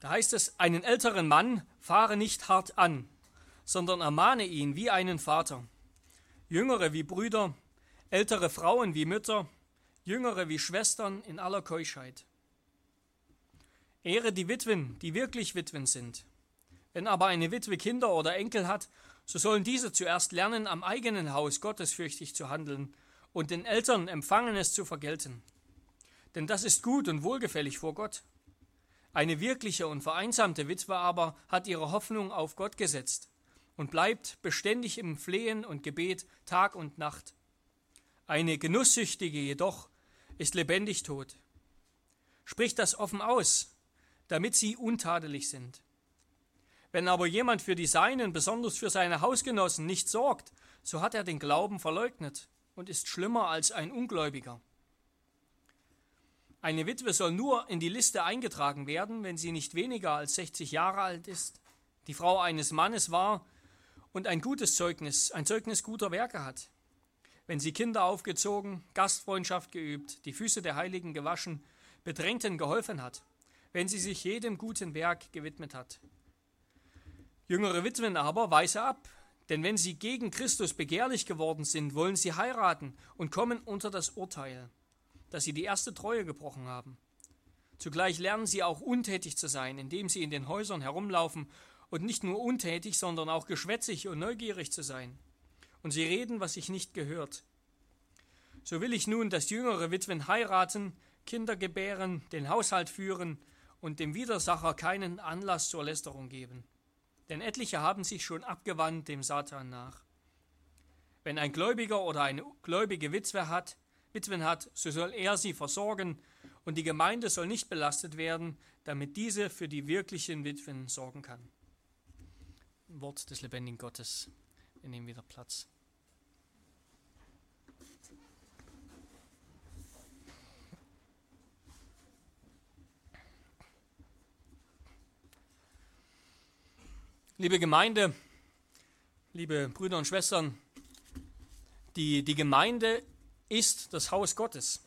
Da heißt es, einen älteren Mann fahre nicht hart an, sondern ermahne ihn wie einen Vater. Jüngere wie Brüder, ältere Frauen wie Mütter, jüngere wie Schwestern in aller Keuschheit. Ehre die Witwen, die wirklich Witwen sind. Wenn aber eine Witwe Kinder oder Enkel hat, so sollen diese zuerst lernen, am eigenen Haus gottesfürchtig zu handeln und den Eltern Empfangenes zu vergelten. Denn das ist gut und wohlgefällig vor Gott. Eine wirkliche und vereinsamte Witwe aber hat ihre Hoffnung auf Gott gesetzt und bleibt beständig im Flehen und Gebet Tag und Nacht. Eine Genusssüchtige jedoch ist lebendig tot. Spricht das offen aus, damit sie untadelig sind. Wenn aber jemand für die Seinen, besonders für seine Hausgenossen, nicht sorgt, so hat er den Glauben verleugnet und ist schlimmer als ein Ungläubiger. Eine Witwe soll nur in die Liste eingetragen werden, wenn sie nicht weniger als 60 Jahre alt ist, die Frau eines Mannes war und ein gutes Zeugnis, ein Zeugnis guter Werke hat. Wenn sie Kinder aufgezogen, Gastfreundschaft geübt, die Füße der Heiligen gewaschen, Bedrängten geholfen hat, wenn sie sich jedem guten Werk gewidmet hat. Jüngere Witwen aber weise ab, denn wenn sie gegen Christus begehrlich geworden sind, wollen sie heiraten und kommen unter das Urteil dass sie die erste Treue gebrochen haben. Zugleich lernen sie auch untätig zu sein, indem sie in den Häusern herumlaufen und nicht nur untätig, sondern auch geschwätzig und neugierig zu sein. Und sie reden, was sich nicht gehört. So will ich nun, dass jüngere Witwen heiraten, Kinder gebären, den Haushalt führen und dem Widersacher keinen Anlass zur Lästerung geben. Denn etliche haben sich schon abgewandt dem Satan nach. Wenn ein Gläubiger oder eine gläubige Witwe hat, Witwen hat, so soll er sie versorgen, und die Gemeinde soll nicht belastet werden, damit diese für die wirklichen Witwen sorgen kann. Wort des lebendigen Gottes. Wir nehmen wieder Platz. Liebe Gemeinde, liebe Brüder und Schwestern, die, die Gemeinde ist das Haus Gottes.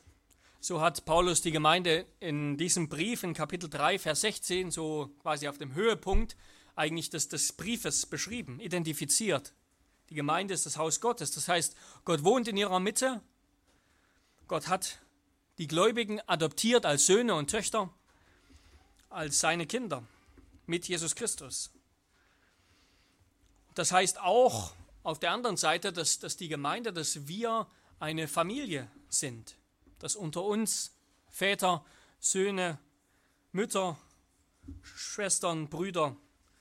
So hat Paulus die Gemeinde in diesem Brief in Kapitel 3, Vers 16, so quasi auf dem Höhepunkt eigentlich des, des Briefes beschrieben, identifiziert. Die Gemeinde ist das Haus Gottes. Das heißt, Gott wohnt in ihrer Mitte. Gott hat die Gläubigen adoptiert als Söhne und Töchter, als seine Kinder mit Jesus Christus. Das heißt auch auf der anderen Seite, dass, dass die Gemeinde, dass wir eine Familie sind, dass unter uns Väter, Söhne, Mütter, Schwestern, Brüder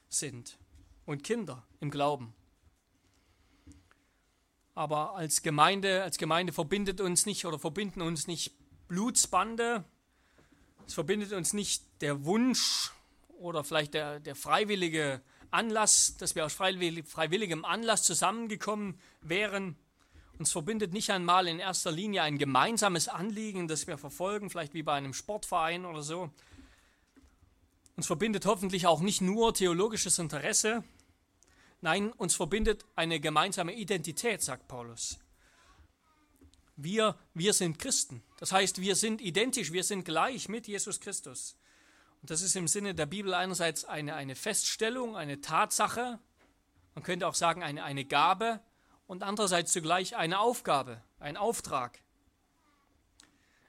sind und Kinder im Glauben. Aber als Gemeinde, als Gemeinde verbindet uns nicht oder verbinden uns nicht Blutsbande, es verbindet uns nicht der Wunsch oder vielleicht der, der freiwillige Anlass, dass wir aus freiwilligem Anlass zusammengekommen wären, uns verbindet nicht einmal in erster Linie ein gemeinsames Anliegen, das wir verfolgen, vielleicht wie bei einem Sportverein oder so. Uns verbindet hoffentlich auch nicht nur theologisches Interesse, nein, uns verbindet eine gemeinsame Identität, sagt Paulus. Wir, wir sind Christen. Das heißt, wir sind identisch, wir sind gleich mit Jesus Christus. Und das ist im Sinne der Bibel einerseits eine, eine Feststellung, eine Tatsache, man könnte auch sagen eine, eine Gabe, und andererseits zugleich eine Aufgabe, ein Auftrag.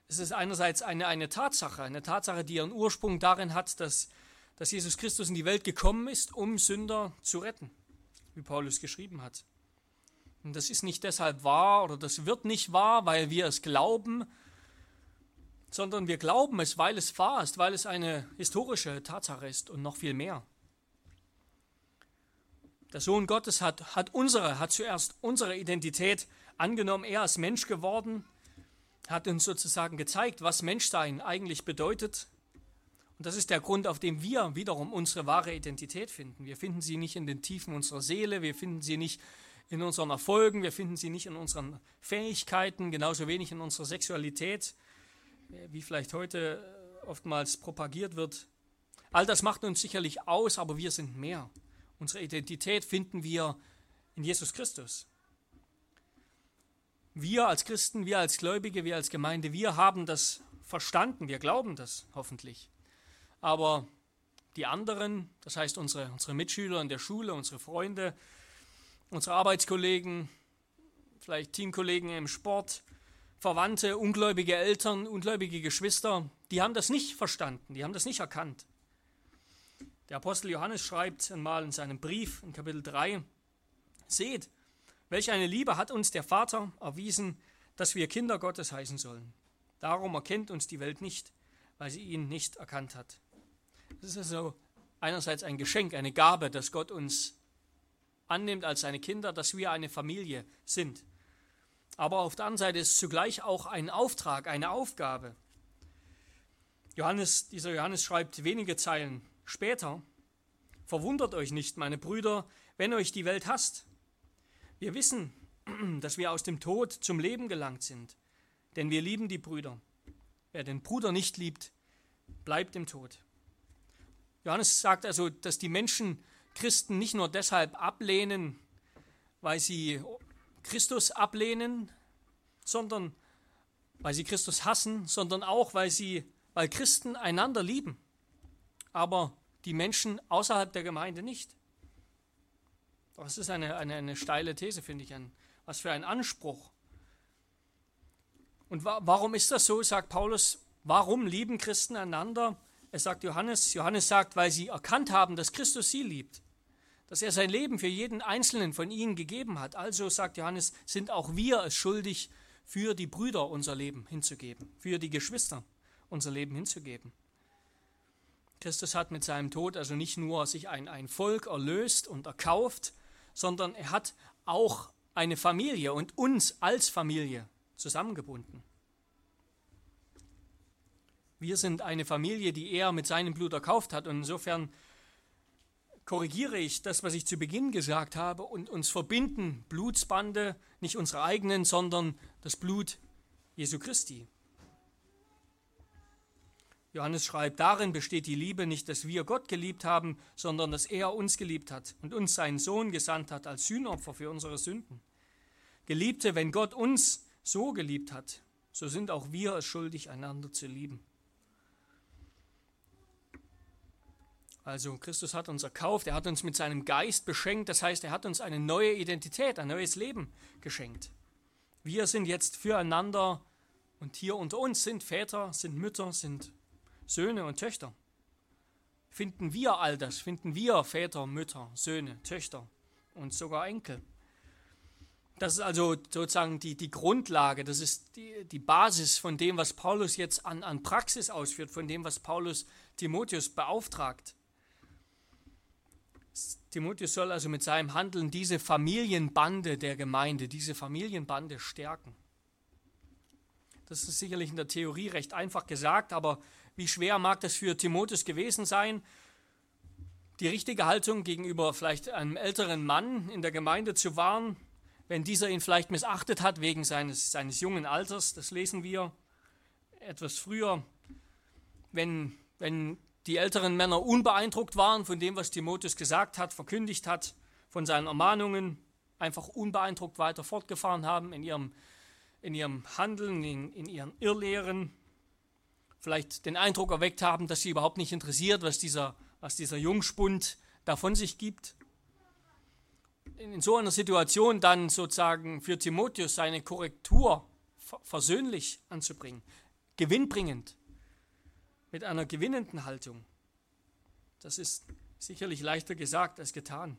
Es ist einerseits eine, eine Tatsache, eine Tatsache, die ihren Ursprung darin hat, dass, dass Jesus Christus in die Welt gekommen ist, um Sünder zu retten, wie Paulus geschrieben hat. Und das ist nicht deshalb wahr oder das wird nicht wahr, weil wir es glauben, sondern wir glauben es, weil es wahr ist, weil es eine historische Tatsache ist und noch viel mehr. Der Sohn Gottes hat, hat unsere, hat zuerst unsere Identität angenommen. Er ist Mensch geworden, hat uns sozusagen gezeigt, was Menschsein eigentlich bedeutet. Und das ist der Grund, auf dem wir wiederum unsere wahre Identität finden. Wir finden sie nicht in den Tiefen unserer Seele, wir finden sie nicht in unseren Erfolgen, wir finden sie nicht in unseren Fähigkeiten, genauso wenig in unserer Sexualität, wie vielleicht heute oftmals propagiert wird. All das macht uns sicherlich aus, aber wir sind mehr. Unsere Identität finden wir in Jesus Christus. Wir als Christen, wir als Gläubige, wir als Gemeinde, wir haben das verstanden, wir glauben das hoffentlich. Aber die anderen, das heißt unsere, unsere Mitschüler in der Schule, unsere Freunde, unsere Arbeitskollegen, vielleicht Teamkollegen im Sport, Verwandte, ungläubige Eltern, ungläubige Geschwister, die haben das nicht verstanden, die haben das nicht erkannt. Der Apostel Johannes schreibt einmal in seinem Brief in Kapitel 3, Seht, welch eine Liebe hat uns der Vater erwiesen, dass wir Kinder Gottes heißen sollen. Darum erkennt uns die Welt nicht, weil sie ihn nicht erkannt hat. Das ist also einerseits ein Geschenk, eine Gabe, dass Gott uns annimmt als seine Kinder, dass wir eine Familie sind. Aber auf der anderen Seite ist es zugleich auch ein Auftrag, eine Aufgabe. Johannes, dieser Johannes schreibt wenige Zeilen später, Verwundert euch nicht, meine Brüder, wenn euch die Welt hasst. Wir wissen, dass wir aus dem Tod zum Leben gelangt sind, denn wir lieben die Brüder. Wer den Bruder nicht liebt, bleibt im Tod. Johannes sagt also, dass die Menschen Christen nicht nur deshalb ablehnen, weil sie Christus ablehnen, sondern weil sie Christus hassen, sondern auch weil sie, weil Christen einander lieben, aber die Menschen außerhalb der Gemeinde nicht. Das ist eine, eine, eine steile These, finde ich. Ein, was für ein Anspruch. Und wa warum ist das so, sagt Paulus? Warum lieben Christen einander? Es sagt Johannes, Johannes sagt, weil sie erkannt haben, dass Christus sie liebt, dass er sein Leben für jeden einzelnen von ihnen gegeben hat. Also, sagt Johannes, sind auch wir es schuldig, für die Brüder unser Leben hinzugeben, für die Geschwister unser Leben hinzugeben. Christus hat mit seinem Tod also nicht nur sich ein, ein Volk erlöst und erkauft, sondern er hat auch eine Familie und uns als Familie zusammengebunden. Wir sind eine Familie, die er mit seinem Blut erkauft hat. Und insofern korrigiere ich das, was ich zu Beginn gesagt habe, und uns verbinden Blutsbande, nicht unsere eigenen, sondern das Blut Jesu Christi. Johannes schreibt, darin besteht die Liebe nicht, dass wir Gott geliebt haben, sondern dass er uns geliebt hat und uns seinen Sohn gesandt hat als Sühnopfer für unsere Sünden. Geliebte, wenn Gott uns so geliebt hat, so sind auch wir es schuldig, einander zu lieben. Also Christus hat uns erkauft, er hat uns mit seinem Geist beschenkt, das heißt, er hat uns eine neue Identität, ein neues Leben geschenkt. Wir sind jetzt füreinander und hier unter uns sind Väter, sind Mütter, sind Söhne und Töchter. Finden wir all das, finden wir Väter, Mütter, Söhne, Töchter und sogar Enkel. Das ist also sozusagen die, die Grundlage, das ist die, die Basis von dem, was Paulus jetzt an, an Praxis ausführt, von dem, was Paulus Timotheus beauftragt. Timotheus soll also mit seinem Handeln diese Familienbande der Gemeinde, diese Familienbande stärken. Das ist sicherlich in der Theorie recht einfach gesagt, aber wie schwer mag das für Timotheus gewesen sein, die richtige Haltung gegenüber vielleicht einem älteren Mann in der Gemeinde zu wahren, wenn dieser ihn vielleicht missachtet hat wegen seines, seines jungen Alters, das lesen wir etwas früher, wenn, wenn die älteren Männer unbeeindruckt waren von dem, was Timotheus gesagt hat, verkündigt hat, von seinen Ermahnungen, einfach unbeeindruckt weiter fortgefahren haben in ihrem, in ihrem Handeln, in, in ihren Irrlehren, vielleicht den Eindruck erweckt haben, dass sie überhaupt nicht interessiert, was dieser, was dieser Jungspund da von sich gibt. In so einer Situation dann sozusagen für Timotheus seine Korrektur versöhnlich anzubringen, gewinnbringend mit einer gewinnenden Haltung. Das ist sicherlich leichter gesagt als getan.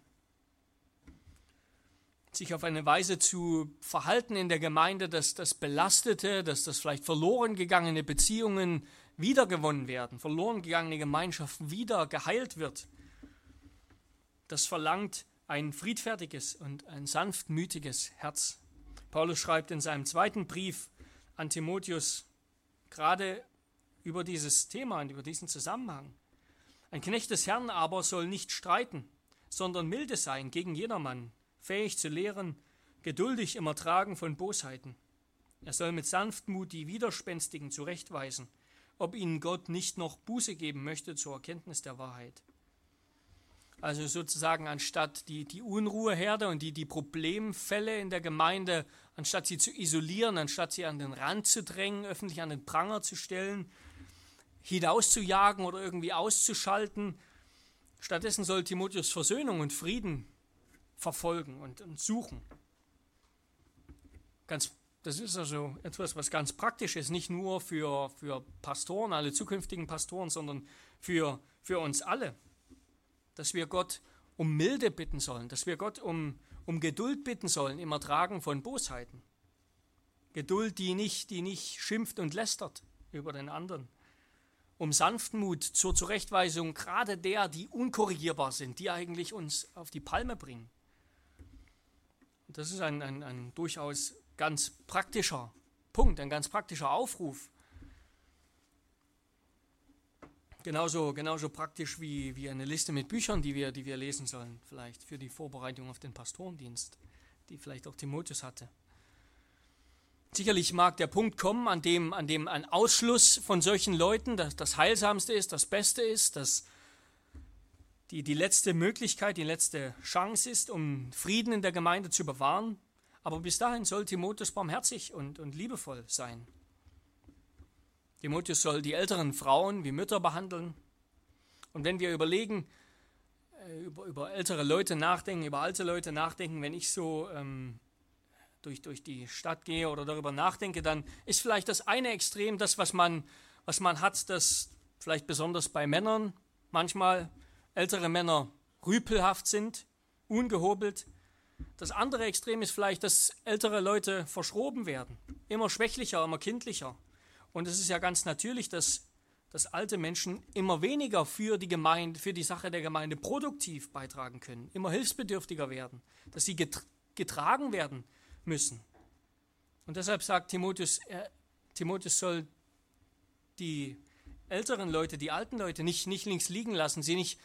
Sich auf eine Weise zu verhalten in der Gemeinde, dass das belastete, dass das vielleicht verloren gegangene Beziehungen wiedergewonnen werden, verloren gegangene Gemeinschaften wieder geheilt wird. Das verlangt ein friedfertiges und ein sanftmütiges Herz. Paulus schreibt in seinem zweiten Brief an Timotheus gerade über dieses Thema und über diesen Zusammenhang. Ein Knecht des Herrn aber soll nicht streiten, sondern milde sein gegen jedermann, fähig zu lehren, geduldig im Ertragen von Bosheiten. Er soll mit Sanftmut die Widerspenstigen zurechtweisen, ob ihnen Gott nicht noch Buße geben möchte zur Erkenntnis der Wahrheit. Also sozusagen anstatt die, die Unruheherde und die, die Problemfälle in der Gemeinde, anstatt sie zu isolieren, anstatt sie an den Rand zu drängen, öffentlich an den Pranger zu stellen, hinauszujagen oder irgendwie auszuschalten, Stattdessen soll Timotheus Versöhnung und Frieden verfolgen und, und suchen. Ganz, das ist also etwas, was ganz praktisch ist, nicht nur für, für Pastoren, alle zukünftigen Pastoren, sondern für, für uns alle. Dass wir Gott um Milde bitten sollen, dass wir Gott um, um Geduld bitten sollen im Ertragen von Bosheiten. Geduld, die nicht, die nicht schimpft und lästert über den anderen. Um Sanftmut zur Zurechtweisung gerade der, die unkorrigierbar sind, die eigentlich uns auf die Palme bringen. Das ist ein, ein, ein durchaus ganz praktischer Punkt, ein ganz praktischer Aufruf. Genauso, genauso praktisch wie, wie eine Liste mit Büchern, die wir, die wir lesen sollen, vielleicht für die Vorbereitung auf den Pastorendienst, die vielleicht auch Timotheus hatte. Sicherlich mag der Punkt kommen, an dem, an dem ein Ausschluss von solchen Leuten das, das Heilsamste ist, das Beste ist, das die, die letzte Möglichkeit, die letzte Chance ist, um Frieden in der Gemeinde zu bewahren. Aber bis dahin soll Timotheus barmherzig und, und liebevoll sein. Timotheus soll die älteren Frauen wie Mütter behandeln. Und wenn wir überlegen, äh, über, über ältere Leute nachdenken, über alte Leute nachdenken, wenn ich so ähm, durch, durch die Stadt gehe oder darüber nachdenke, dann ist vielleicht das eine Extrem das, was man, was man hat, das vielleicht besonders bei Männern manchmal ältere Männer rüpelhaft sind, ungehobelt. Das andere Extrem ist vielleicht, dass ältere Leute verschroben werden, immer schwächlicher, immer kindlicher. Und es ist ja ganz natürlich, dass, dass alte Menschen immer weniger für die Gemeinde, für die Sache der Gemeinde produktiv beitragen können, immer hilfsbedürftiger werden, dass sie getragen werden müssen. Und deshalb sagt Timotheus, er, Timotheus soll die älteren Leute, die alten Leute nicht, nicht links liegen lassen, sie nicht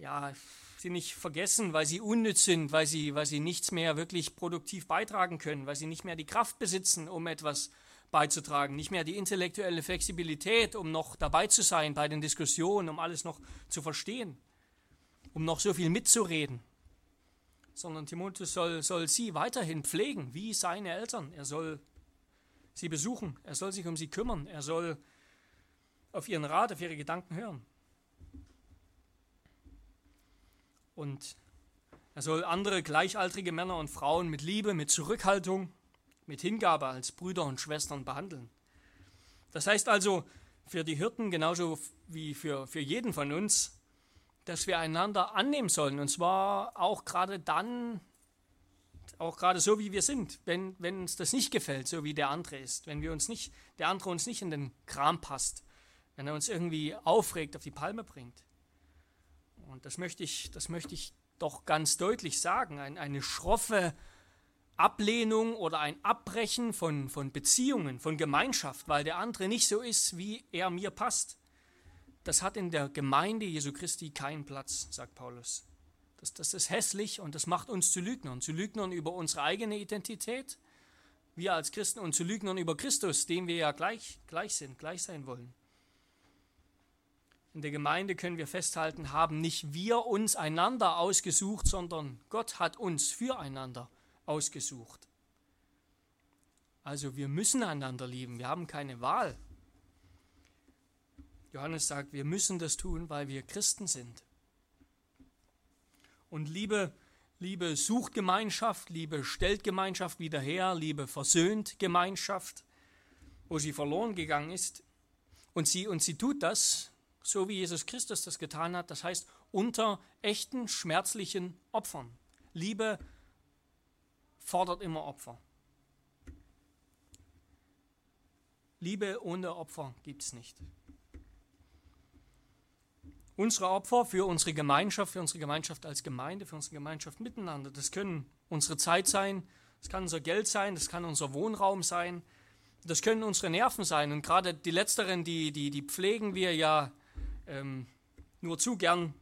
ja, sie nicht vergessen, weil sie unnütz sind, weil sie, weil sie nichts mehr wirklich produktiv beitragen können, weil sie nicht mehr die Kraft besitzen, um etwas beizutragen, nicht mehr die intellektuelle Flexibilität, um noch dabei zu sein bei den Diskussionen, um alles noch zu verstehen, um noch so viel mitzureden. Sondern Timotheus soll, soll sie weiterhin pflegen, wie seine Eltern. Er soll sie besuchen, er soll sich um sie kümmern, er soll auf ihren Rat, auf ihre Gedanken hören. Und er soll andere gleichaltrige Männer und Frauen mit Liebe, mit Zurückhaltung, mit Hingabe als Brüder und Schwestern behandeln. Das heißt also für die Hirten genauso wie für, für jeden von uns, dass wir einander annehmen sollen. Und zwar auch gerade dann, auch gerade so wie wir sind, wenn, wenn uns das nicht gefällt, so wie der andere ist, wenn wir uns nicht, der andere uns nicht in den Kram passt, wenn er uns irgendwie aufregt, auf die Palme bringt. Und das möchte ich, das möchte ich doch ganz deutlich sagen. Ein, eine schroffe Ablehnung oder ein Abbrechen von, von Beziehungen, von Gemeinschaft, weil der andere nicht so ist, wie er mir passt. Das hat in der Gemeinde Jesu Christi keinen Platz, sagt Paulus. Das, das ist hässlich und das macht uns zu Lügnern. Zu Lügnern über unsere eigene Identität, wir als Christen, und zu Lügnern über Christus, dem wir ja gleich, gleich sind, gleich sein wollen. In der Gemeinde können wir festhalten, haben nicht wir uns einander ausgesucht, sondern Gott hat uns füreinander ausgesucht. Also wir müssen einander lieben, wir haben keine Wahl. Johannes sagt, wir müssen das tun, weil wir Christen sind. Und Liebe, Liebe sucht Gemeinschaft, Liebe stellt Gemeinschaft wieder her, Liebe versöhnt Gemeinschaft, wo sie verloren gegangen ist. Und sie, und sie tut das, so wie Jesus Christus das getan hat, das heißt unter echten schmerzlichen Opfern. Liebe fordert immer Opfer. Liebe ohne Opfer gibt es nicht. Unsere Opfer für unsere Gemeinschaft, für unsere Gemeinschaft als Gemeinde, für unsere Gemeinschaft miteinander, das können unsere Zeit sein, das kann unser Geld sein, das kann unser Wohnraum sein, das können unsere Nerven sein. Und gerade die letzteren, die, die, die pflegen wir ja ähm, nur zu gern,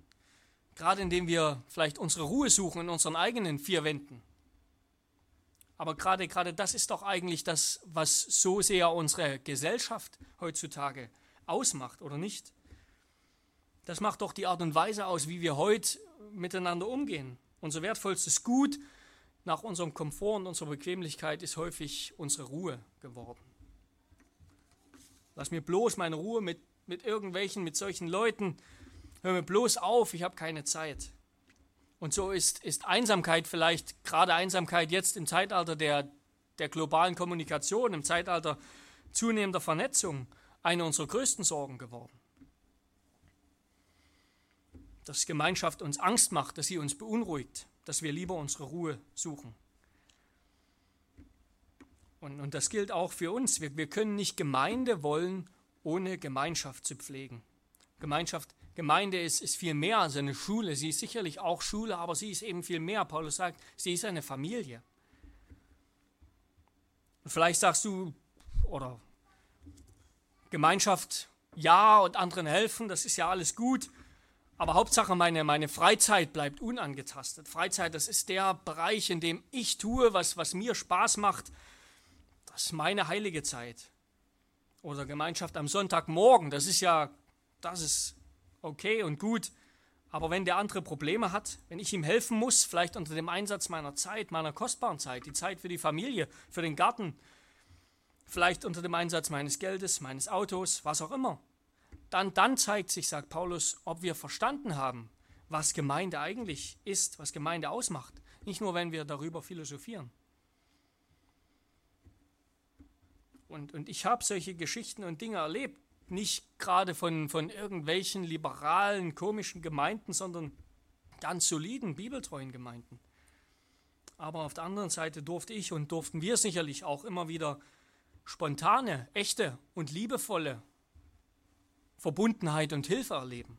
gerade indem wir vielleicht unsere Ruhe suchen in unseren eigenen vier Wänden. Aber gerade, gerade das ist doch eigentlich das, was so sehr unsere Gesellschaft heutzutage ausmacht, oder nicht? Das macht doch die Art und Weise aus, wie wir heute miteinander umgehen. Unser wertvollstes Gut nach unserem Komfort und unserer Bequemlichkeit ist häufig unsere Ruhe geworden. Lass mir bloß meine Ruhe mit mit irgendwelchen, mit solchen Leuten hör mir bloß auf, ich habe keine Zeit. Und so ist, ist Einsamkeit vielleicht, gerade Einsamkeit jetzt im Zeitalter der, der globalen Kommunikation, im Zeitalter zunehmender Vernetzung, eine unserer größten Sorgen geworden. Dass Gemeinschaft uns Angst macht, dass sie uns beunruhigt, dass wir lieber unsere Ruhe suchen. Und, und das gilt auch für uns. Wir, wir können nicht Gemeinde wollen, ohne Gemeinschaft zu pflegen. Gemeinschaft, Gemeinde ist, ist viel mehr als eine Schule. Sie ist sicherlich auch Schule, aber sie ist eben viel mehr. Paulus sagt, sie ist eine Familie. Und vielleicht sagst du, oder Gemeinschaft ja und anderen helfen, das ist ja alles gut. Aber Hauptsache, meine, meine Freizeit bleibt unangetastet. Freizeit, das ist der Bereich, in dem ich tue, was, was mir Spaß macht. Das ist meine heilige Zeit. Oder Gemeinschaft am Sonntagmorgen, das ist ja, das ist okay und gut. Aber wenn der andere Probleme hat, wenn ich ihm helfen muss, vielleicht unter dem Einsatz meiner Zeit, meiner kostbaren Zeit, die Zeit für die Familie, für den Garten, vielleicht unter dem Einsatz meines Geldes, meines Autos, was auch immer, dann, dann zeigt sich, sagt Paulus, ob wir verstanden haben, was Gemeinde eigentlich ist, was Gemeinde ausmacht. Nicht nur, wenn wir darüber philosophieren. Und, und ich habe solche Geschichten und Dinge erlebt, nicht gerade von, von irgendwelchen liberalen, komischen Gemeinden, sondern ganz soliden, bibeltreuen Gemeinden. Aber auf der anderen Seite durfte ich und durften wir sicherlich auch immer wieder spontane, echte und liebevolle Verbundenheit und Hilfe erleben.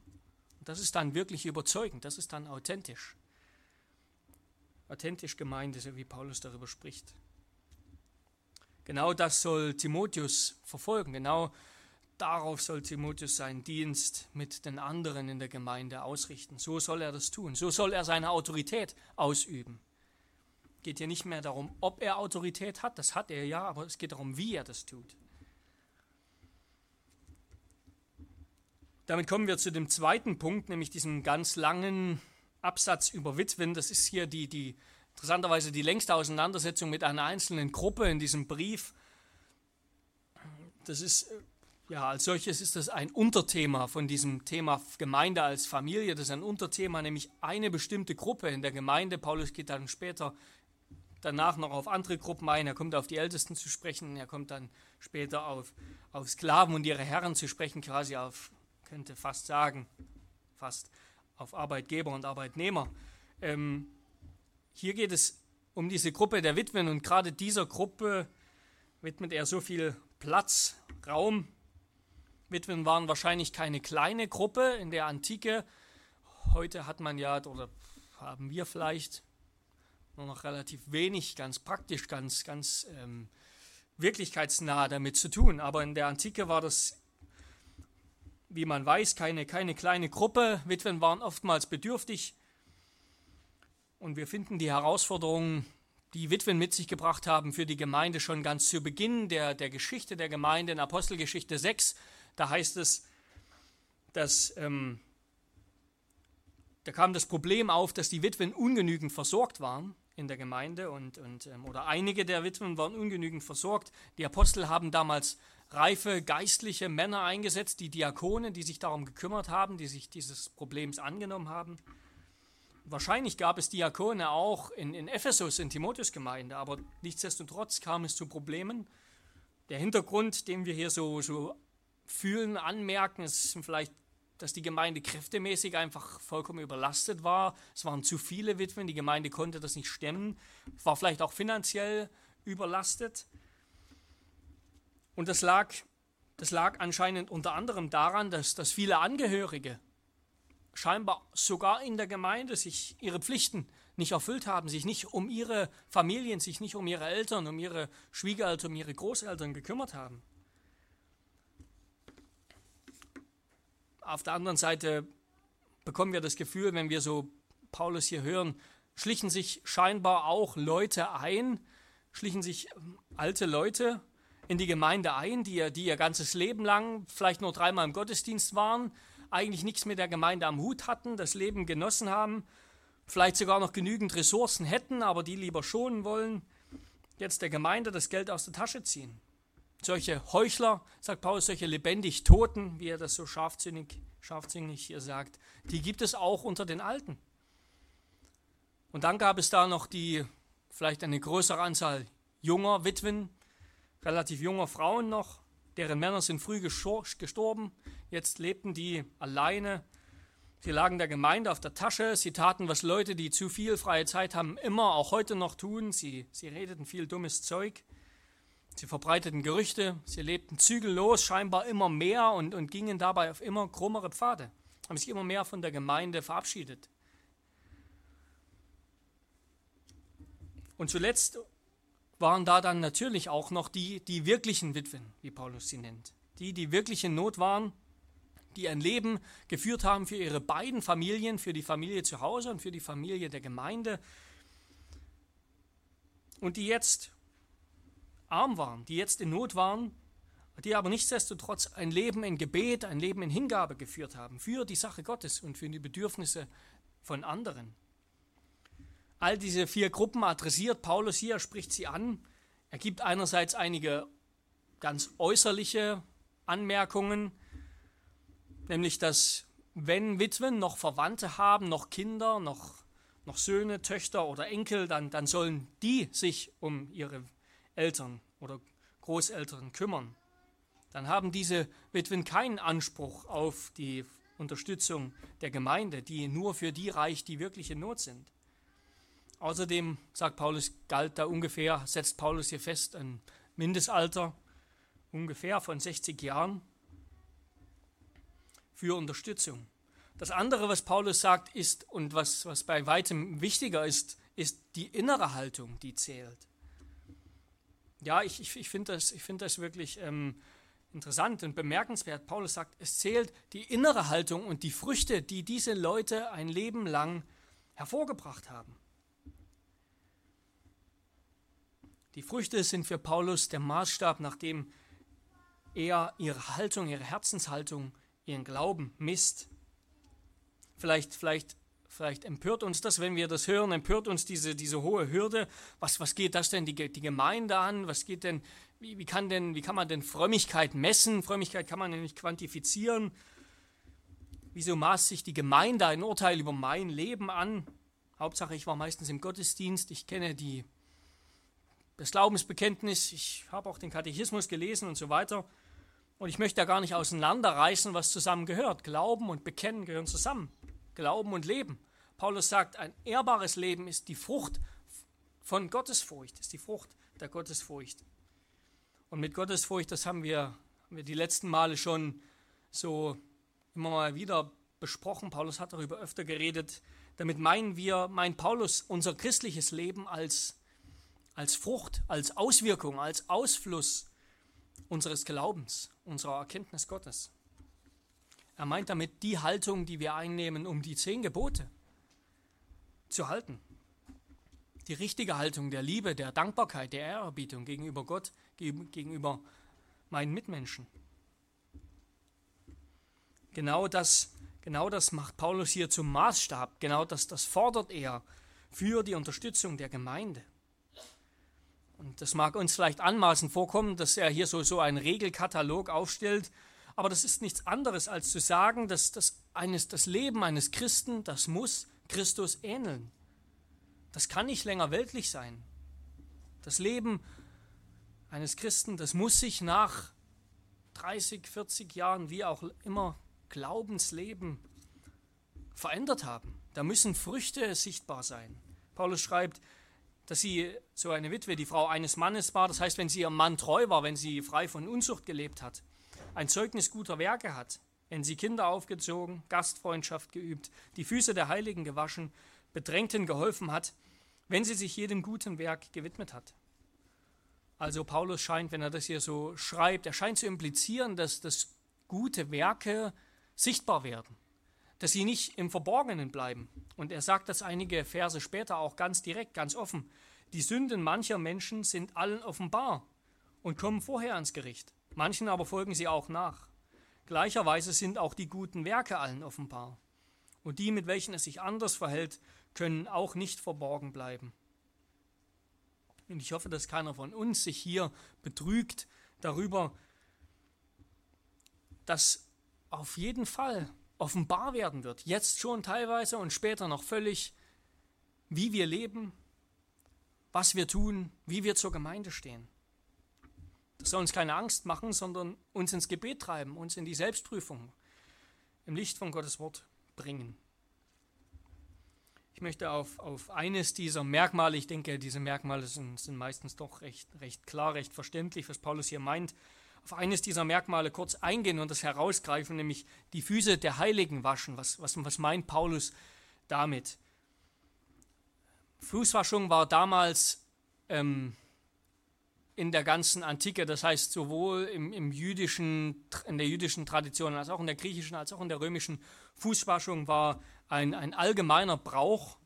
das ist dann wirklich überzeugend, das ist dann authentisch. Authentisch Gemeinde, so wie Paulus darüber spricht. Genau das soll Timotheus verfolgen, genau darauf soll Timotheus seinen Dienst mit den anderen in der Gemeinde ausrichten. So soll er das tun, so soll er seine Autorität ausüben. Geht hier nicht mehr darum, ob er Autorität hat, das hat er ja, aber es geht darum, wie er das tut. Damit kommen wir zu dem zweiten Punkt, nämlich diesem ganz langen Absatz über Witwen. Das ist hier die, die interessanterweise die längste Auseinandersetzung mit einer einzelnen Gruppe in diesem Brief. Das ist, ja, als solches ist das ein Unterthema von diesem Thema Gemeinde als Familie. Das ist ein Unterthema, nämlich eine bestimmte Gruppe in der Gemeinde. Paulus geht dann später danach noch auf andere Gruppen ein. Er kommt auf die Ältesten zu sprechen. Er kommt dann später auf, auf Sklaven und ihre Herren zu sprechen, quasi auf könnte fast sagen, fast auf Arbeitgeber und Arbeitnehmer. Ähm, hier geht es um diese Gruppe der Witwen und gerade dieser Gruppe widmet er so viel Platz, Raum. Witwen waren wahrscheinlich keine kleine Gruppe in der Antike. Heute hat man ja, oder haben wir vielleicht nur noch relativ wenig, ganz praktisch, ganz, ganz ähm, wirklichkeitsnah damit zu tun. Aber in der Antike war das wie man weiß, keine, keine kleine Gruppe. Witwen waren oftmals bedürftig. Und wir finden die Herausforderungen, die Witwen mit sich gebracht haben für die Gemeinde schon ganz zu Beginn der, der Geschichte der Gemeinde in Apostelgeschichte 6. Da heißt es, dass ähm, da kam das Problem auf, dass die Witwen ungenügend versorgt waren in der Gemeinde und, und ähm, oder einige der Witwen waren ungenügend versorgt. Die Apostel haben damals reife geistliche Männer eingesetzt, die Diakone, die sich darum gekümmert haben, die sich dieses Problems angenommen haben. Wahrscheinlich gab es Diakone auch in, in Ephesus, in Timotheus Gemeinde, aber nichtsdestotrotz kam es zu Problemen. Der Hintergrund, den wir hier so, so fühlen, anmerken, ist vielleicht, dass die Gemeinde kräftemäßig einfach vollkommen überlastet war. Es waren zu viele Witwen, die Gemeinde konnte das nicht stemmen, war vielleicht auch finanziell überlastet. Und das lag, das lag anscheinend unter anderem daran, dass, dass viele Angehörige scheinbar sogar in der Gemeinde sich ihre Pflichten nicht erfüllt haben, sich nicht um ihre Familien, sich nicht um ihre Eltern, um ihre Schwiegereltern, um ihre Großeltern gekümmert haben. Auf der anderen Seite bekommen wir das Gefühl, wenn wir so Paulus hier hören, schlichen sich scheinbar auch Leute ein, schlichen sich alte Leute in die Gemeinde ein, die, die ihr ganzes Leben lang vielleicht nur dreimal im Gottesdienst waren, eigentlich nichts mit der Gemeinde am Hut hatten, das Leben genossen haben, vielleicht sogar noch genügend Ressourcen hätten, aber die lieber schonen wollen, jetzt der Gemeinde das Geld aus der Tasche ziehen. solche Heuchler, sagt Paulus, solche lebendig Toten, wie er das so scharfsinnig, scharfsinnig hier sagt, die gibt es auch unter den Alten. Und dann gab es da noch die, vielleicht eine größere Anzahl junger Witwen, relativ junger Frauen noch, deren Männer sind früh gestorben, jetzt lebten die alleine. Sie lagen der Gemeinde auf der Tasche, sie taten, was Leute, die zu viel freie Zeit haben, immer auch heute noch tun. Sie, sie redeten viel dummes Zeug. Sie verbreiteten Gerüchte, sie lebten zügellos, scheinbar immer mehr und, und gingen dabei auf immer krummere Pfade, haben sich immer mehr von der Gemeinde verabschiedet. Und zuletzt waren da dann natürlich auch noch die, die wirklichen Witwen, wie Paulus sie nennt. Die, die wirklich in Not waren, die ein Leben geführt haben für ihre beiden Familien, für die Familie zu Hause und für die Familie der Gemeinde. Und die jetzt arm waren, die jetzt in Not waren, die aber nichtsdestotrotz ein Leben in Gebet, ein Leben in Hingabe geführt haben für die Sache Gottes und für die Bedürfnisse von anderen. All diese vier Gruppen adressiert Paulus hier, er spricht sie an. Er gibt einerseits einige ganz äußerliche Anmerkungen, nämlich dass wenn Witwen noch Verwandte haben, noch Kinder, noch, noch Söhne, Töchter oder Enkel, dann, dann sollen die sich um ihre Eltern oder Großeltern kümmern, dann haben diese Witwen keinen Anspruch auf die Unterstützung der Gemeinde, die nur für die reicht, die wirklich in Not sind. Außerdem, sagt Paulus, galt da ungefähr, setzt Paulus hier fest, ein Mindestalter ungefähr von 60 Jahren für Unterstützung. Das andere, was Paulus sagt, ist, und was, was bei weitem wichtiger ist, ist die innere Haltung, die zählt. Ja, ich, ich, ich finde das, find das wirklich ähm, interessant und bemerkenswert. Paulus sagt, es zählt die innere Haltung und die Früchte, die diese Leute ein Leben lang hervorgebracht haben. Die Früchte sind für Paulus der Maßstab, nach dem er ihre Haltung, ihre Herzenshaltung, ihren Glauben misst. Vielleicht, vielleicht Vielleicht empört uns das, wenn wir das hören, empört uns diese, diese hohe Hürde. Was, was geht das denn die, die Gemeinde an? Was geht denn, wie, wie, kann denn, wie kann man denn Frömmigkeit messen? Frömmigkeit kann man ja nicht quantifizieren. Wieso maßt sich die Gemeinde ein Urteil über mein Leben an? Hauptsache, ich war meistens im Gottesdienst, ich kenne die, das Glaubensbekenntnis, ich habe auch den Katechismus gelesen und so weiter. Und ich möchte da gar nicht auseinanderreißen, was zusammen gehört. Glauben und Bekennen gehören zusammen. Glauben und Leben. Paulus sagt, ein ehrbares Leben ist die Frucht von Gottesfurcht, ist die Frucht der Gottesfurcht. Und mit Gottesfurcht, das haben wir, haben wir die letzten Male schon so immer mal wieder besprochen. Paulus hat darüber öfter geredet. Damit meinen wir, meint Paulus, unser christliches Leben als, als Frucht, als Auswirkung, als Ausfluss unseres Glaubens, unserer Erkenntnis Gottes. Er meint damit die Haltung, die wir einnehmen, um die zehn Gebote zu halten. Die richtige Haltung der Liebe, der Dankbarkeit, der Ehrerbietung gegenüber Gott, gegenüber meinen Mitmenschen. Genau das, genau das macht Paulus hier zum Maßstab. Genau das, das fordert er für die Unterstützung der Gemeinde. Und das mag uns vielleicht anmaßend vorkommen, dass er hier so, so einen Regelkatalog aufstellt, aber das ist nichts anderes, als zu sagen, dass das, eines, das Leben eines Christen, das muss Christus ähneln. Das kann nicht länger weltlich sein. Das Leben eines Christen, das muss sich nach 30, 40 Jahren, wie auch immer, Glaubensleben verändert haben. Da müssen Früchte sichtbar sein. Paulus schreibt, dass sie so eine Witwe, die Frau eines Mannes war, das heißt, wenn sie ihrem Mann treu war, wenn sie frei von Unzucht gelebt hat, ein Zeugnis guter Werke hat, wenn sie Kinder aufgezogen, Gastfreundschaft geübt, die Füße der Heiligen gewaschen, Bedrängten geholfen hat, wenn sie sich jedem guten Werk gewidmet hat. Also Paulus scheint, wenn er das hier so schreibt, er scheint zu implizieren, dass das gute Werke sichtbar werden, dass sie nicht im Verborgenen bleiben. Und er sagt das einige Verse später auch ganz direkt, ganz offen. Die Sünden mancher Menschen sind allen offenbar und kommen vorher ans Gericht. Manchen aber folgen sie auch nach. Gleicherweise sind auch die guten Werke allen offenbar. Und die, mit welchen es sich anders verhält, können auch nicht verborgen bleiben. Und ich hoffe, dass keiner von uns sich hier betrügt, darüber, dass auf jeden Fall offenbar werden wird, jetzt schon teilweise und später noch völlig, wie wir leben, was wir tun, wie wir zur Gemeinde stehen. Das soll uns keine Angst machen, sondern uns ins Gebet treiben, uns in die Selbstprüfung im Licht von Gottes Wort bringen. Ich möchte auf, auf eines dieser Merkmale, ich denke, diese Merkmale sind, sind meistens doch recht, recht klar, recht verständlich, was Paulus hier meint, auf eines dieser Merkmale kurz eingehen und das herausgreifen, nämlich die Füße der Heiligen waschen. Was, was, was meint Paulus damit? Fußwaschung war damals ähm, in der ganzen Antike, das heißt sowohl im, im, jüdischen, in der jüdischen Tradition als auch in der griechischen als auch in der römischen Fußwaschung war ein, ein allgemeiner Brauch.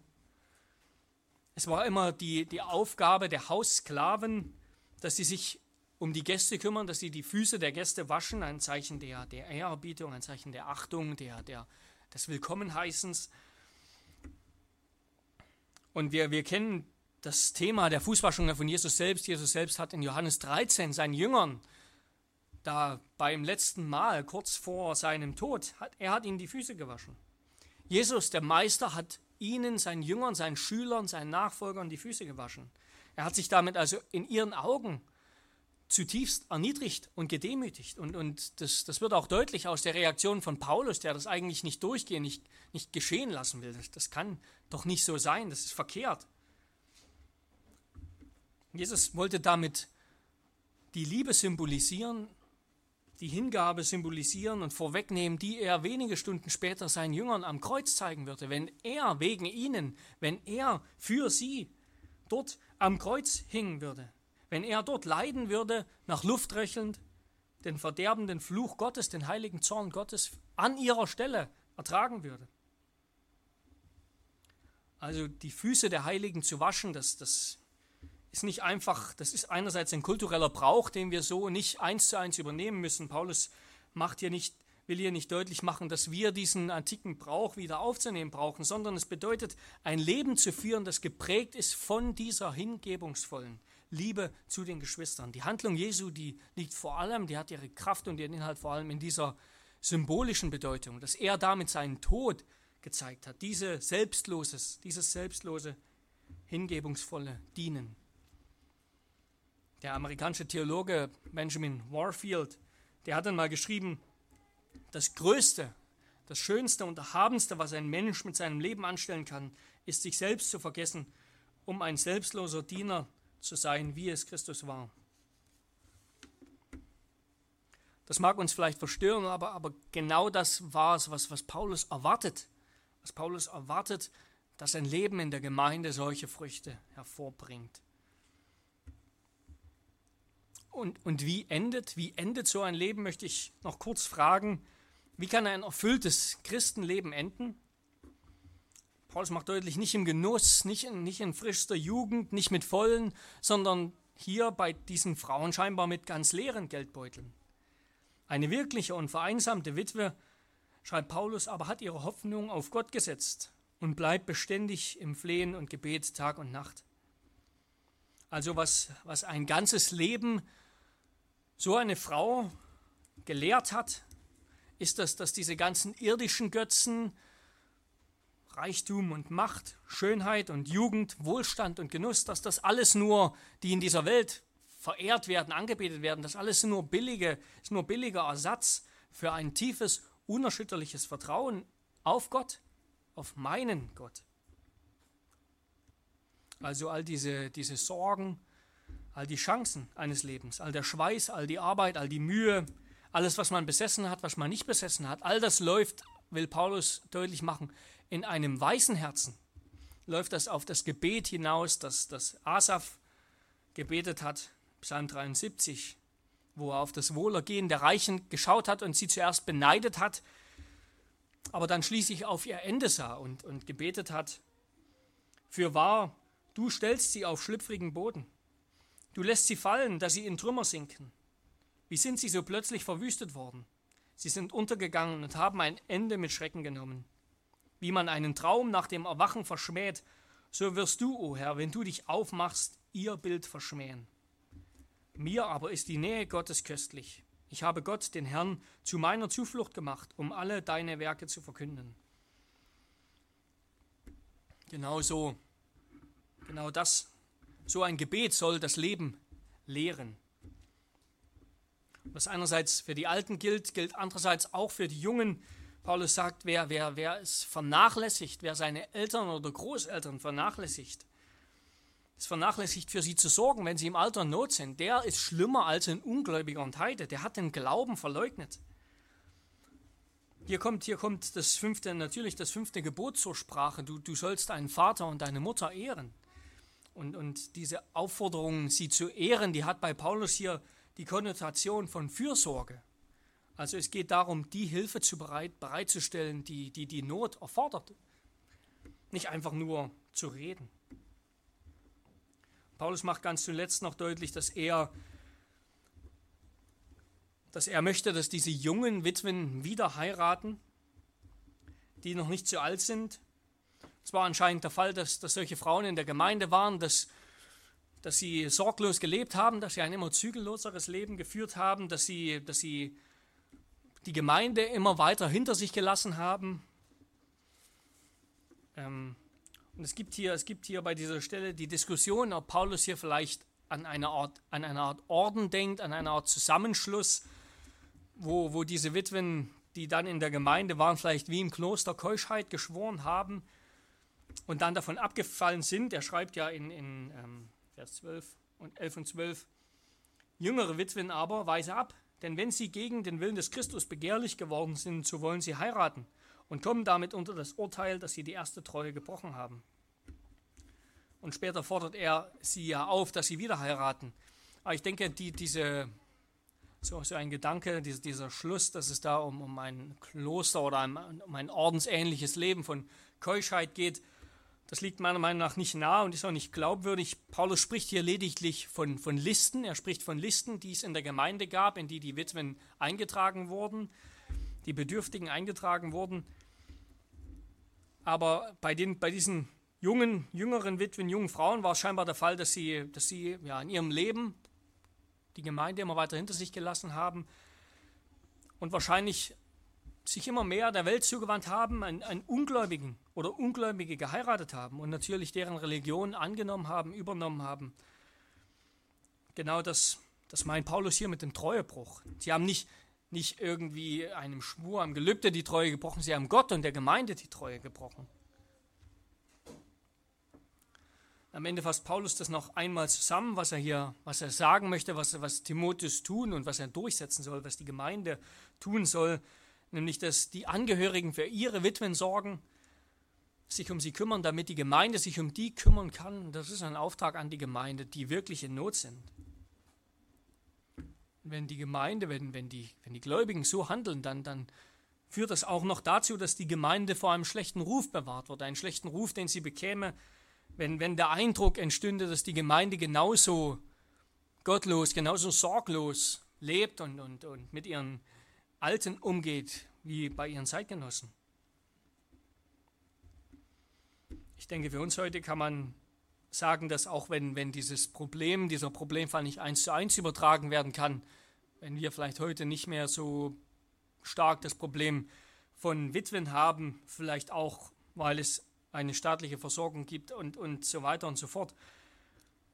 Es war immer die, die Aufgabe der Haussklaven, dass sie sich um die Gäste kümmern, dass sie die Füße der Gäste waschen, ein Zeichen der, der Ehrerbietung, ein Zeichen der Achtung, der, der, des Willkommenheißens. Und wir, wir kennen das Thema der Fußwaschung von Jesus selbst. Jesus selbst hat in Johannes 13 seinen Jüngern, da beim letzten Mal, kurz vor seinem Tod, hat, er hat ihnen die Füße gewaschen. Jesus, der Meister, hat ihnen, seinen Jüngern, seinen Schülern, seinen Nachfolgern die Füße gewaschen. Er hat sich damit also in ihren Augen zutiefst erniedrigt und gedemütigt. Und, und das, das wird auch deutlich aus der Reaktion von Paulus, der das eigentlich nicht durchgehen, nicht, nicht geschehen lassen will. Das, das kann doch nicht so sein, das ist verkehrt. Jesus wollte damit die Liebe symbolisieren, die Hingabe symbolisieren und vorwegnehmen, die er wenige Stunden später seinen Jüngern am Kreuz zeigen würde. Wenn er wegen ihnen, wenn er für sie dort am Kreuz hingen würde, wenn er dort leiden würde, nach Luft röchelnd, den verderbenden Fluch Gottes, den heiligen Zorn Gottes an ihrer Stelle ertragen würde. Also die Füße der Heiligen zu waschen, das, das ist nicht einfach, das ist einerseits ein kultureller Brauch, den wir so nicht eins zu eins übernehmen müssen. Paulus macht hier nicht, will hier nicht deutlich machen, dass wir diesen antiken Brauch wieder aufzunehmen brauchen, sondern es bedeutet, ein Leben zu führen, das geprägt ist von dieser hingebungsvollen Liebe zu den Geschwistern. Die Handlung Jesu, die liegt vor allem, die hat ihre Kraft und ihren Inhalt vor allem in dieser symbolischen Bedeutung, dass er damit seinen Tod gezeigt hat. Diese selbstloses, dieses selbstlose, hingebungsvolle Dienen. Der amerikanische Theologe Benjamin Warfield, der hat dann mal geschrieben, das Größte, das Schönste und Erhabenste, was ein Mensch mit seinem Leben anstellen kann, ist sich selbst zu vergessen, um ein selbstloser Diener zu sein, wie es Christus war. Das mag uns vielleicht verstören, aber, aber genau das war es, was, was Paulus erwartet. Was Paulus erwartet, dass ein Leben in der Gemeinde solche Früchte hervorbringt. Und, und wie endet, wie endet so ein Leben, möchte ich noch kurz fragen. Wie kann ein erfülltes Christenleben enden? Paulus macht deutlich, nicht im Genuss, nicht in, nicht in frischster Jugend, nicht mit vollen, sondern hier bei diesen Frauen scheinbar mit ganz leeren Geldbeuteln. Eine wirkliche und vereinsamte Witwe, schreibt Paulus, aber hat ihre Hoffnung auf Gott gesetzt und bleibt beständig im Flehen und Gebet Tag und Nacht. Also was, was ein ganzes Leben so eine Frau gelehrt hat, ist das, dass diese ganzen irdischen Götzen, Reichtum und Macht, Schönheit und Jugend, Wohlstand und Genuss, dass das alles nur, die in dieser Welt verehrt werden, angebetet werden, das alles nur billige, ist nur billiger Ersatz für ein tiefes, unerschütterliches Vertrauen auf Gott, auf meinen Gott. Also all diese, diese Sorgen, all die Chancen eines Lebens, all der Schweiß, all die Arbeit, all die Mühe, alles, was man besessen hat, was man nicht besessen hat, all das läuft, will Paulus deutlich machen, in einem weißen Herzen. Läuft das auf das Gebet hinaus, das, das Asaf gebetet hat, Psalm 73, wo er auf das Wohlergehen der Reichen geschaut hat und sie zuerst beneidet hat, aber dann schließlich auf ihr Ende sah und, und gebetet hat, für wahr, du stellst sie auf schlüpfrigen Boden Du lässt sie fallen, dass sie in Trümmer sinken. Wie sind sie so plötzlich verwüstet worden? Sie sind untergegangen und haben ein Ende mit Schrecken genommen. Wie man einen Traum nach dem Erwachen verschmäht, so wirst du, o oh Herr, wenn du dich aufmachst, ihr Bild verschmähen. Mir aber ist die Nähe Gottes köstlich. Ich habe Gott, den Herrn, zu meiner Zuflucht gemacht, um alle deine Werke zu verkünden. Genau so, genau das, so ein Gebet soll das Leben lehren. Was einerseits für die Alten gilt, gilt andererseits auch für die Jungen. Paulus sagt, wer, wer, wer es vernachlässigt, wer seine Eltern oder Großeltern vernachlässigt, es vernachlässigt, für sie zu sorgen, wenn sie im Alter in Not sind, der ist schlimmer als ein Ungläubiger und Heide. Der hat den Glauben verleugnet. Hier kommt, hier kommt das fünfte, natürlich das fünfte Gebot zur Sprache. Du, du sollst deinen Vater und deine Mutter ehren. Und, und diese Aufforderung, sie zu ehren, die hat bei Paulus hier die Konnotation von Fürsorge. Also es geht darum, die Hilfe zu bereit, bereitzustellen, die, die die Not erfordert. Nicht einfach nur zu reden. Paulus macht ganz zuletzt noch deutlich, dass er, dass er möchte, dass diese jungen Witwen wieder heiraten, die noch nicht zu alt sind. Es war anscheinend der Fall, dass, dass solche Frauen in der Gemeinde waren, dass, dass sie sorglos gelebt haben, dass sie ein immer zügelloseres Leben geführt haben, dass sie, dass sie die Gemeinde immer weiter hinter sich gelassen haben. Ähm, und es gibt hier, es gibt hier bei dieser Stelle die Diskussion, ob Paulus hier vielleicht an eine Art, an eine Art Orden denkt, an eine Art Zusammenschluss, wo, wo diese Witwen, die dann in der Gemeinde waren, vielleicht wie im Kloster Keuschheit geschworen haben und dann davon abgefallen sind. Er schreibt ja in, in ähm, Vers 12 und 11 und 12, Jüngere Witwen aber weise ab, denn wenn sie gegen den Willen des Christus begehrlich geworden sind, so wollen sie heiraten und kommen damit unter das Urteil, dass sie die erste Treue gebrochen haben. Und später fordert er sie ja auf, dass sie wieder heiraten. Aber ich denke, die, diese, so, so ein Gedanke, dieser, dieser Schluss, dass es da um, um ein Kloster oder um, um ein ordensähnliches Leben von Keuschheit geht, das liegt meiner Meinung nach nicht nahe und ist auch nicht glaubwürdig. Paulus spricht hier lediglich von, von Listen. Er spricht von Listen, die es in der Gemeinde gab, in die die Witwen eingetragen wurden die Bedürftigen eingetragen wurden. Aber bei, den, bei diesen jungen, jüngeren Witwen, jungen Frauen war es scheinbar der Fall, dass sie, dass sie ja, in ihrem Leben die Gemeinde immer weiter hinter sich gelassen haben und wahrscheinlich sich immer mehr der Welt zugewandt haben, einen, einen Ungläubigen oder Ungläubige geheiratet haben und natürlich deren Religion angenommen haben, übernommen haben. Genau das, das meint Paulus hier mit dem Treuebruch. Sie haben nicht, nicht irgendwie einem Schwur, einem Gelübde die Treue gebrochen, sie haben Gott und der Gemeinde die Treue gebrochen. Am Ende fasst Paulus das noch einmal zusammen, was er hier, was er sagen möchte, was, was Timotheus tun und was er durchsetzen soll, was die Gemeinde tun soll, nämlich dass die Angehörigen für ihre Witwen sorgen, sich um sie kümmern, damit die Gemeinde sich um die kümmern kann. Das ist ein Auftrag an die Gemeinde, die wirklich in Not sind wenn die Gemeinde, wenn, wenn, die, wenn die Gläubigen so handeln, dann, dann führt das auch noch dazu, dass die Gemeinde vor einem schlechten Ruf bewahrt wird, einen schlechten Ruf, den sie bekäme, wenn, wenn der Eindruck entstünde, dass die Gemeinde genauso gottlos, genauso sorglos lebt und, und, und mit ihren Alten umgeht wie bei ihren Zeitgenossen. Ich denke, für uns heute kann man sagen, dass auch wenn, wenn dieses Problem, dieser Problemfall nicht eins zu eins übertragen werden kann, wenn wir vielleicht heute nicht mehr so stark das Problem von Witwen haben, vielleicht auch, weil es eine staatliche Versorgung gibt und, und so weiter und so fort.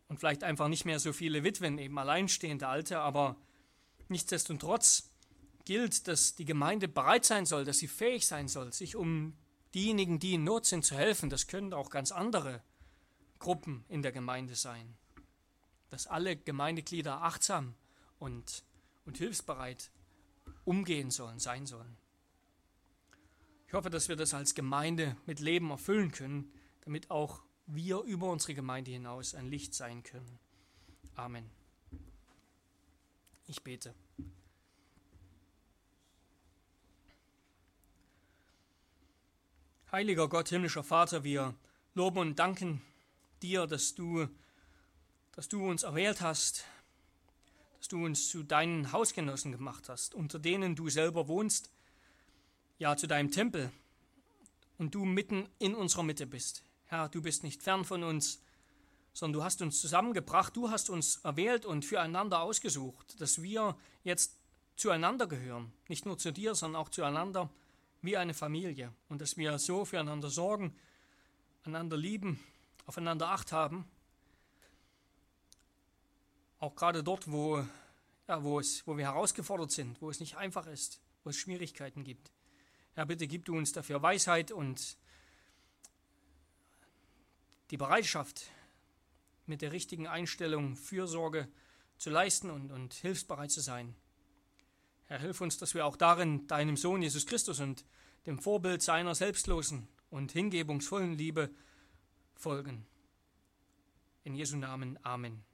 Und vielleicht einfach nicht mehr so viele Witwen, eben alleinstehende Alte, aber nichtsdestotrotz gilt, dass die Gemeinde bereit sein soll, dass sie fähig sein soll, sich um diejenigen, die in Not sind, zu helfen. Das können auch ganz andere Gruppen in der Gemeinde sein. Dass alle Gemeindeglieder achtsam und, und hilfsbereit umgehen sollen, sein sollen. Ich hoffe, dass wir das als Gemeinde mit Leben erfüllen können, damit auch wir über unsere Gemeinde hinaus ein Licht sein können. Amen. Ich bete. Heiliger Gott, himmlischer Vater, wir loben und danken dir, dass du, dass du uns erwählt hast, dass du uns zu deinen Hausgenossen gemacht hast, unter denen du selber wohnst, ja zu deinem Tempel und du mitten in unserer Mitte bist. Herr, du bist nicht fern von uns sondern du hast uns zusammengebracht, du hast uns erwählt und füreinander ausgesucht, dass wir jetzt zueinander gehören, nicht nur zu dir, sondern auch zueinander wie eine Familie und dass wir so füreinander sorgen, einander lieben, aufeinander acht haben, auch gerade dort, wo, ja, wo, es, wo wir herausgefordert sind, wo es nicht einfach ist, wo es Schwierigkeiten gibt. Ja, bitte gib du uns dafür Weisheit und die Bereitschaft, mit der richtigen Einstellung Fürsorge zu leisten und, und hilfsbereit zu sein. Herr, hilf uns, dass wir auch darin deinem Sohn Jesus Christus und dem Vorbild seiner selbstlosen und hingebungsvollen Liebe folgen. In Jesu Namen. Amen.